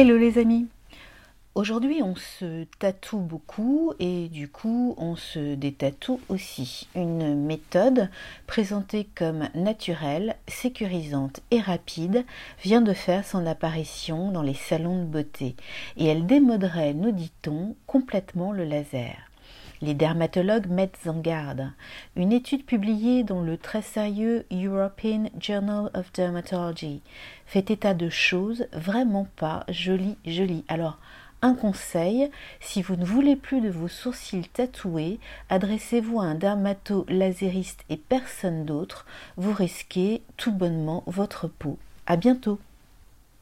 Hello les amis Aujourd'hui on se tatoue beaucoup et du coup on se détatoue aussi. Une méthode présentée comme naturelle, sécurisante et rapide vient de faire son apparition dans les salons de beauté et elle démoderait, nous dit-on, complètement le laser. Les dermatologues mettent en garde. Une étude publiée dans le très sérieux European Journal of Dermatology fait état de choses vraiment pas jolies, jolies. Alors, un conseil, si vous ne voulez plus de vos sourcils tatoués, adressez-vous à un dermato-lasériste et personne d'autre. Vous risquez tout bonnement votre peau. À bientôt!